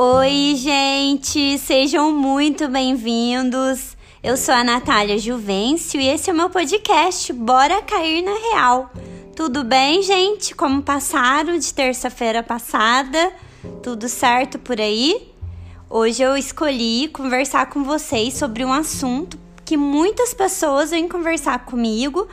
Oi, gente, sejam muito bem-vindos. Eu sou a Natália Juvencio e esse é o meu podcast Bora Cair na Real. Tudo bem, gente? Como passaram de terça-feira passada? Tudo certo por aí? Hoje eu escolhi conversar com vocês sobre um assunto que muitas pessoas vêm conversar comigo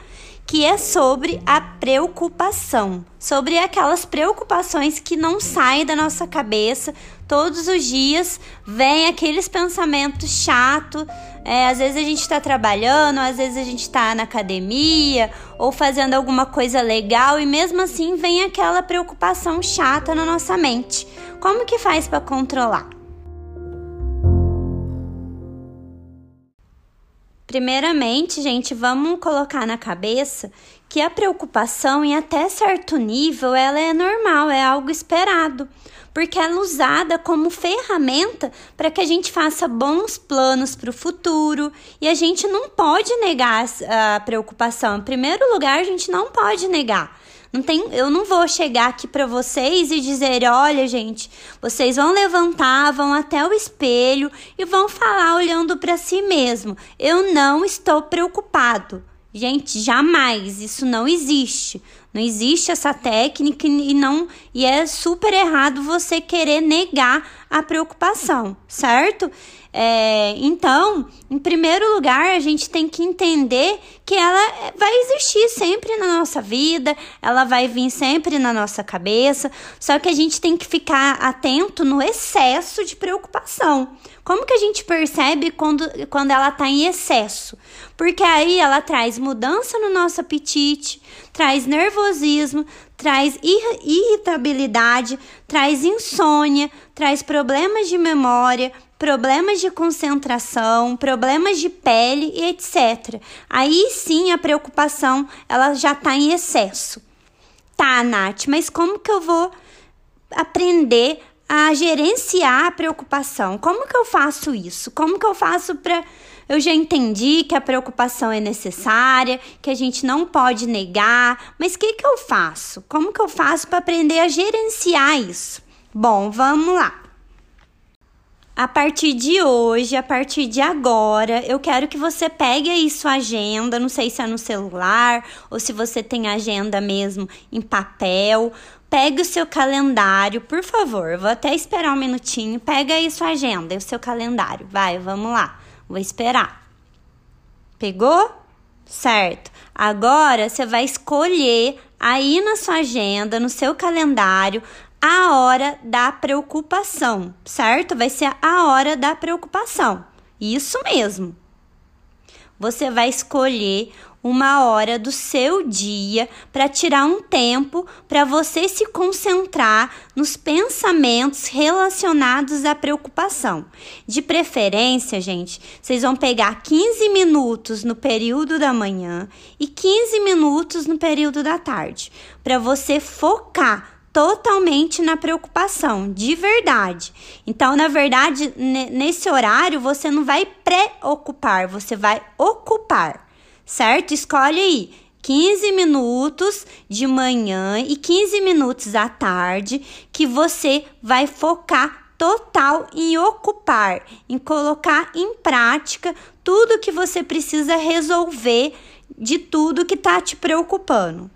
que é sobre a preocupação, sobre aquelas preocupações que não saem da nossa cabeça todos os dias, vem aqueles pensamentos chatos. É, às vezes a gente está trabalhando, às vezes a gente está na academia ou fazendo alguma coisa legal e mesmo assim vem aquela preocupação chata na nossa mente. Como que faz para controlar? Primeiramente, gente, vamos colocar na cabeça que a preocupação, em até certo nível, ela é normal, é algo esperado, porque ela é usada como ferramenta para que a gente faça bons planos para o futuro e a gente não pode negar a preocupação. Em primeiro lugar, a gente não pode negar. Não tem, eu não vou chegar aqui para vocês e dizer, olha, gente, vocês vão levantar, vão até o espelho e vão falar olhando para si mesmo. Eu não estou preocupado. Gente, jamais, isso não existe. Não existe essa técnica e não e é super errado você querer negar a preocupação, certo? É, então, em primeiro lugar, a gente tem que entender que ela vai existir sempre na nossa vida, ela vai vir sempre na nossa cabeça, só que a gente tem que ficar atento no excesso de preocupação. Como que a gente percebe quando, quando ela está em excesso? Porque aí ela traz mudança no nosso apetite, traz nervosismo, traz irritabilidade, traz insônia, traz problemas de memória, problemas de concentração, problemas de pele e etc. Aí sim a preocupação ela já está em excesso. Tá, Nath, mas como que eu vou aprender a gerenciar a preocupação? Como que eu faço isso? Como que eu faço para eu já entendi que a preocupação é necessária, que a gente não pode negar, mas o que, que eu faço? Como que eu faço para aprender a gerenciar isso? Bom, vamos lá. A partir de hoje, a partir de agora, eu quero que você pegue aí sua agenda, não sei se é no celular ou se você tem agenda mesmo em papel. Pegue o seu calendário, por favor. Vou até esperar um minutinho. Pega aí sua agenda e o seu calendário. Vai, vamos lá. Vou esperar. Pegou? Certo. Agora você vai escolher aí na sua agenda, no seu calendário, a hora da preocupação, certo? Vai ser a hora da preocupação. Isso mesmo. Você vai escolher uma hora do seu dia para tirar um tempo para você se concentrar nos pensamentos relacionados à preocupação. De preferência, gente, vocês vão pegar 15 minutos no período da manhã e 15 minutos no período da tarde, para você focar totalmente na preocupação, de verdade. Então, na verdade, nesse horário você não vai preocupar, você vai ocupar certo? Escolhe aí 15 minutos de manhã e 15 minutos à tarde que você vai focar total em ocupar, em colocar em prática tudo que você precisa resolver de tudo que está te preocupando.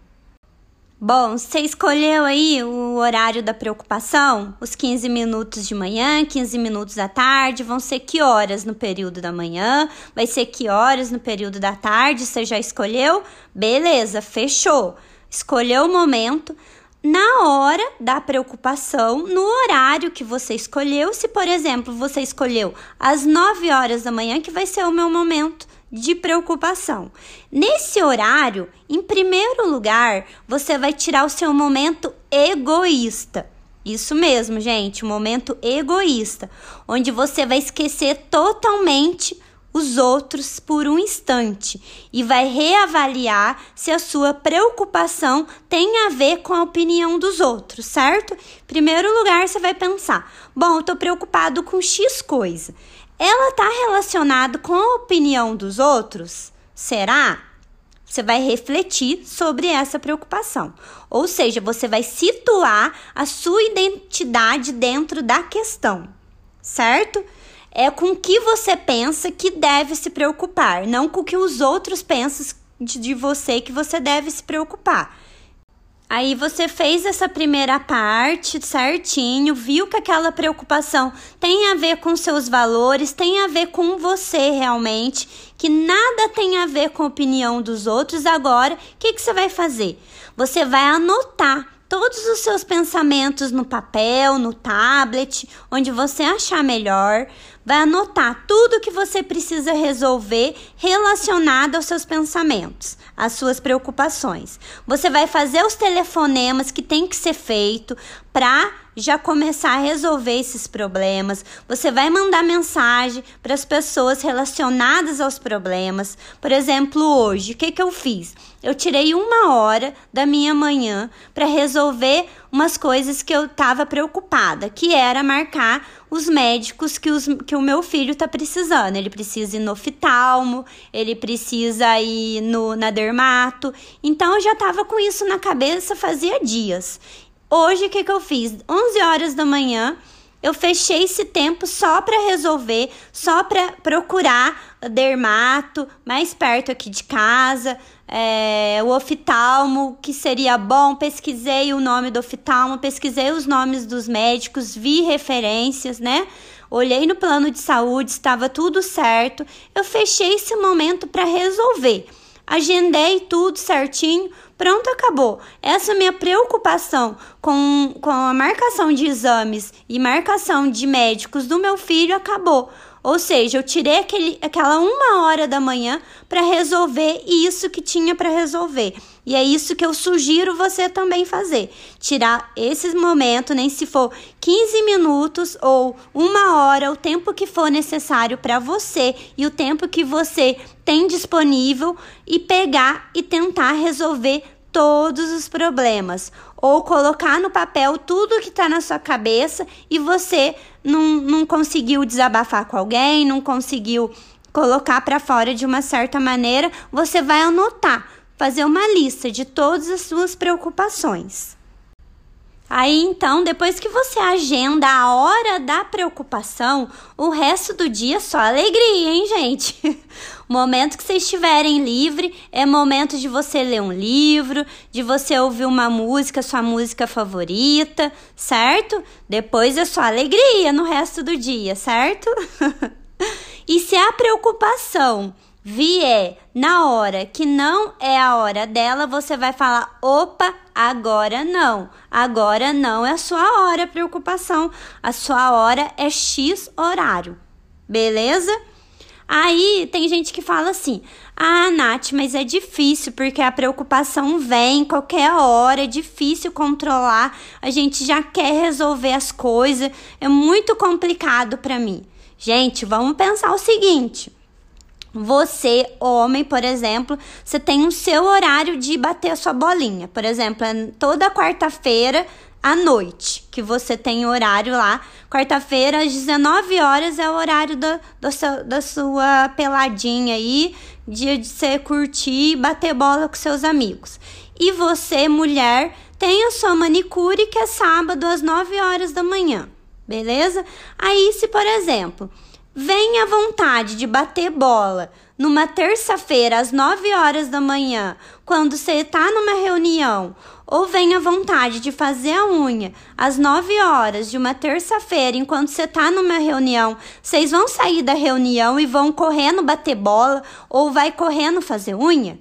Bom, você escolheu aí o horário da preocupação? Os 15 minutos de manhã, 15 minutos da tarde, vão ser que horas no período da manhã? Vai ser que horas no período da tarde? Você já escolheu? Beleza, fechou. Escolheu o momento na hora da preocupação, no horário que você escolheu. Se, por exemplo, você escolheu às 9 horas da manhã, que vai ser o meu momento de preocupação. Nesse horário, em primeiro lugar, você vai tirar o seu momento egoísta. Isso mesmo, gente, um momento egoísta, onde você vai esquecer totalmente os outros por um instante e vai reavaliar se a sua preocupação tem a ver com a opinião dos outros, certo? Em primeiro lugar, você vai pensar: bom, eu estou preocupado com X coisa ela está relacionada com a opinião dos outros? Será? Você vai refletir sobre essa preocupação. Ou seja, você vai situar a sua identidade dentro da questão. certo? É com o que você pensa que deve se preocupar, não com o que os outros pensam de, de você que você deve se preocupar. Aí você fez essa primeira parte certinho, viu que aquela preocupação tem a ver com seus valores, tem a ver com você realmente, que nada tem a ver com a opinião dos outros. Agora, o que, que você vai fazer? Você vai anotar todos os seus pensamentos no papel, no tablet, onde você achar melhor vai anotar tudo que você precisa resolver relacionado aos seus pensamentos, às suas preocupações. Você vai fazer os telefonemas que tem que ser feito para já começar a resolver esses problemas. Você vai mandar mensagem para as pessoas relacionadas aos problemas. Por exemplo, hoje, o que, que eu fiz? Eu tirei uma hora da minha manhã para resolver umas coisas que eu estava preocupada, que era marcar os médicos que, os, que o meu filho está precisando. Ele precisa ir no oftalmo, ele precisa ir no, na dermato. Então eu já estava com isso na cabeça fazia dias. Hoje, o que, que eu fiz? 11 horas da manhã, eu fechei esse tempo só para resolver, só para procurar dermato mais perto aqui de casa, é, o oftalmo, que seria bom. Pesquisei o nome do oftalmo, pesquisei os nomes dos médicos, vi referências, né? Olhei no plano de saúde, estava tudo certo. Eu fechei esse momento para resolver. Agendei tudo certinho, Pronto, acabou. Essa minha preocupação com, com a marcação de exames e marcação de médicos do meu filho acabou. Ou seja, eu tirei aquele, aquela uma hora da manhã para resolver isso que tinha para resolver. E é isso que eu sugiro você também fazer. Tirar esses momentos, nem se for 15 minutos ou uma hora, o tempo que for necessário para você e o tempo que você tem disponível e pegar e tentar resolver todos os problemas ou colocar no papel tudo que está na sua cabeça e você não, não conseguiu desabafar com alguém, não conseguiu colocar para fora de uma certa maneira, você vai anotar, fazer uma lista de todas as suas preocupações. Aí então, depois que você agenda a hora da preocupação, o resto do dia é só alegria, hein, gente? O momento que vocês estiverem livre é momento de você ler um livro, de você ouvir uma música, sua música favorita, certo? Depois é só alegria no resto do dia, certo? e se a preocupação vier na hora que não é a hora dela, você vai falar: opa, agora não. Agora não é a sua hora, preocupação. A sua hora é X horário. Beleza? Aí tem gente que fala assim: ah, Nath, mas é difícil porque a preocupação vem qualquer hora, é difícil controlar, a gente já quer resolver as coisas, é muito complicado para mim. Gente, vamos pensar o seguinte: você, homem, por exemplo, você tem o seu horário de bater a sua bolinha. Por exemplo, é toda quarta-feira à noite, que você tem horário lá. Quarta-feira, às 19 horas, é o horário do, do seu, da sua peladinha aí, dia de você curtir e bater bola com seus amigos. E você, mulher, tem a sua manicure, que é sábado, às 9 horas da manhã. Beleza? Aí, se, por exemplo Vem à vontade de bater bola numa terça-feira às 9 horas da manhã, quando você está numa reunião, ou vem à vontade de fazer a unha às 9 horas de uma terça-feira, enquanto você está numa reunião, vocês vão sair da reunião e vão correndo bater bola ou vai correndo fazer unha?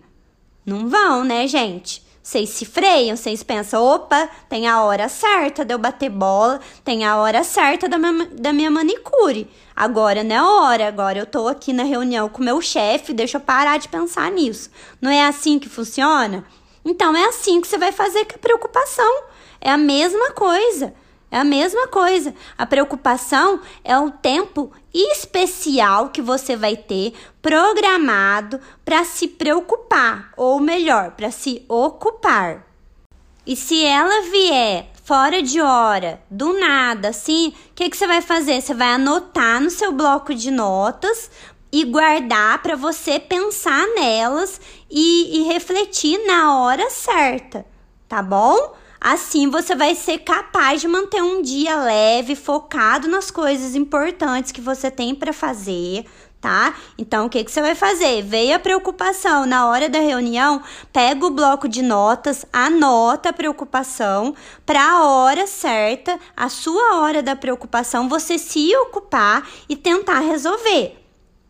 Não vão, né, gente? Vocês se freiam, vocês pensam, opa, tem a hora certa de eu bater bola, tem a hora certa da minha, da minha manicure. Agora não é hora, agora eu tô aqui na reunião com meu chefe, deixa eu parar de pensar nisso. Não é assim que funciona? Então é assim que você vai fazer com a preocupação. É a mesma coisa. É a mesma coisa. A preocupação é o tempo especial que você vai ter programado para se preocupar, ou melhor, para se ocupar. E se ela vier fora de hora, do nada, assim, o que, que você vai fazer? Você vai anotar no seu bloco de notas e guardar para você pensar nelas e, e refletir na hora certa, tá bom? Assim você vai ser capaz de manter um dia leve, focado nas coisas importantes que você tem para fazer, tá? Então o que, que você vai fazer? Veio a preocupação na hora da reunião, pega o bloco de notas, anota a preocupação para a hora certa, a sua hora da preocupação, você se ocupar e tentar resolver,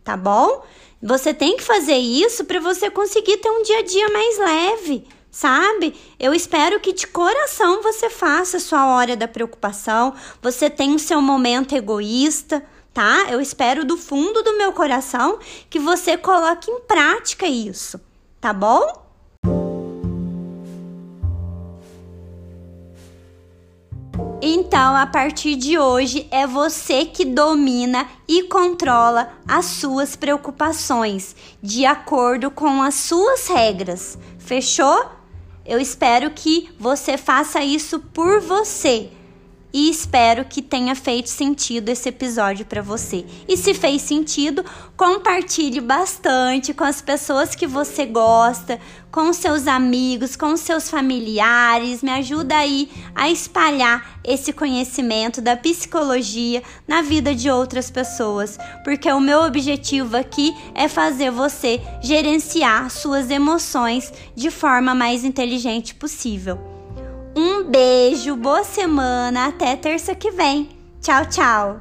tá bom? Você tem que fazer isso para você conseguir ter um dia a dia mais leve sabe? Eu espero que de coração você faça a sua hora da preocupação, você tenha o seu momento egoísta, tá? Eu espero do fundo do meu coração que você coloque em prática isso, tá bom? Então, a partir de hoje, é você que domina e controla as suas preocupações de acordo com as suas regras. Fechou? Eu espero que você faça isso por você e espero que tenha feito sentido esse episódio para você. E se fez sentido, compartilhe bastante com as pessoas que você gosta, com seus amigos, com seus familiares. Me ajuda aí a espalhar esse conhecimento da psicologia na vida de outras pessoas, porque o meu objetivo aqui é fazer você gerenciar suas emoções de forma mais inteligente possível. Um beijo, boa semana, até terça que vem. Tchau, tchau.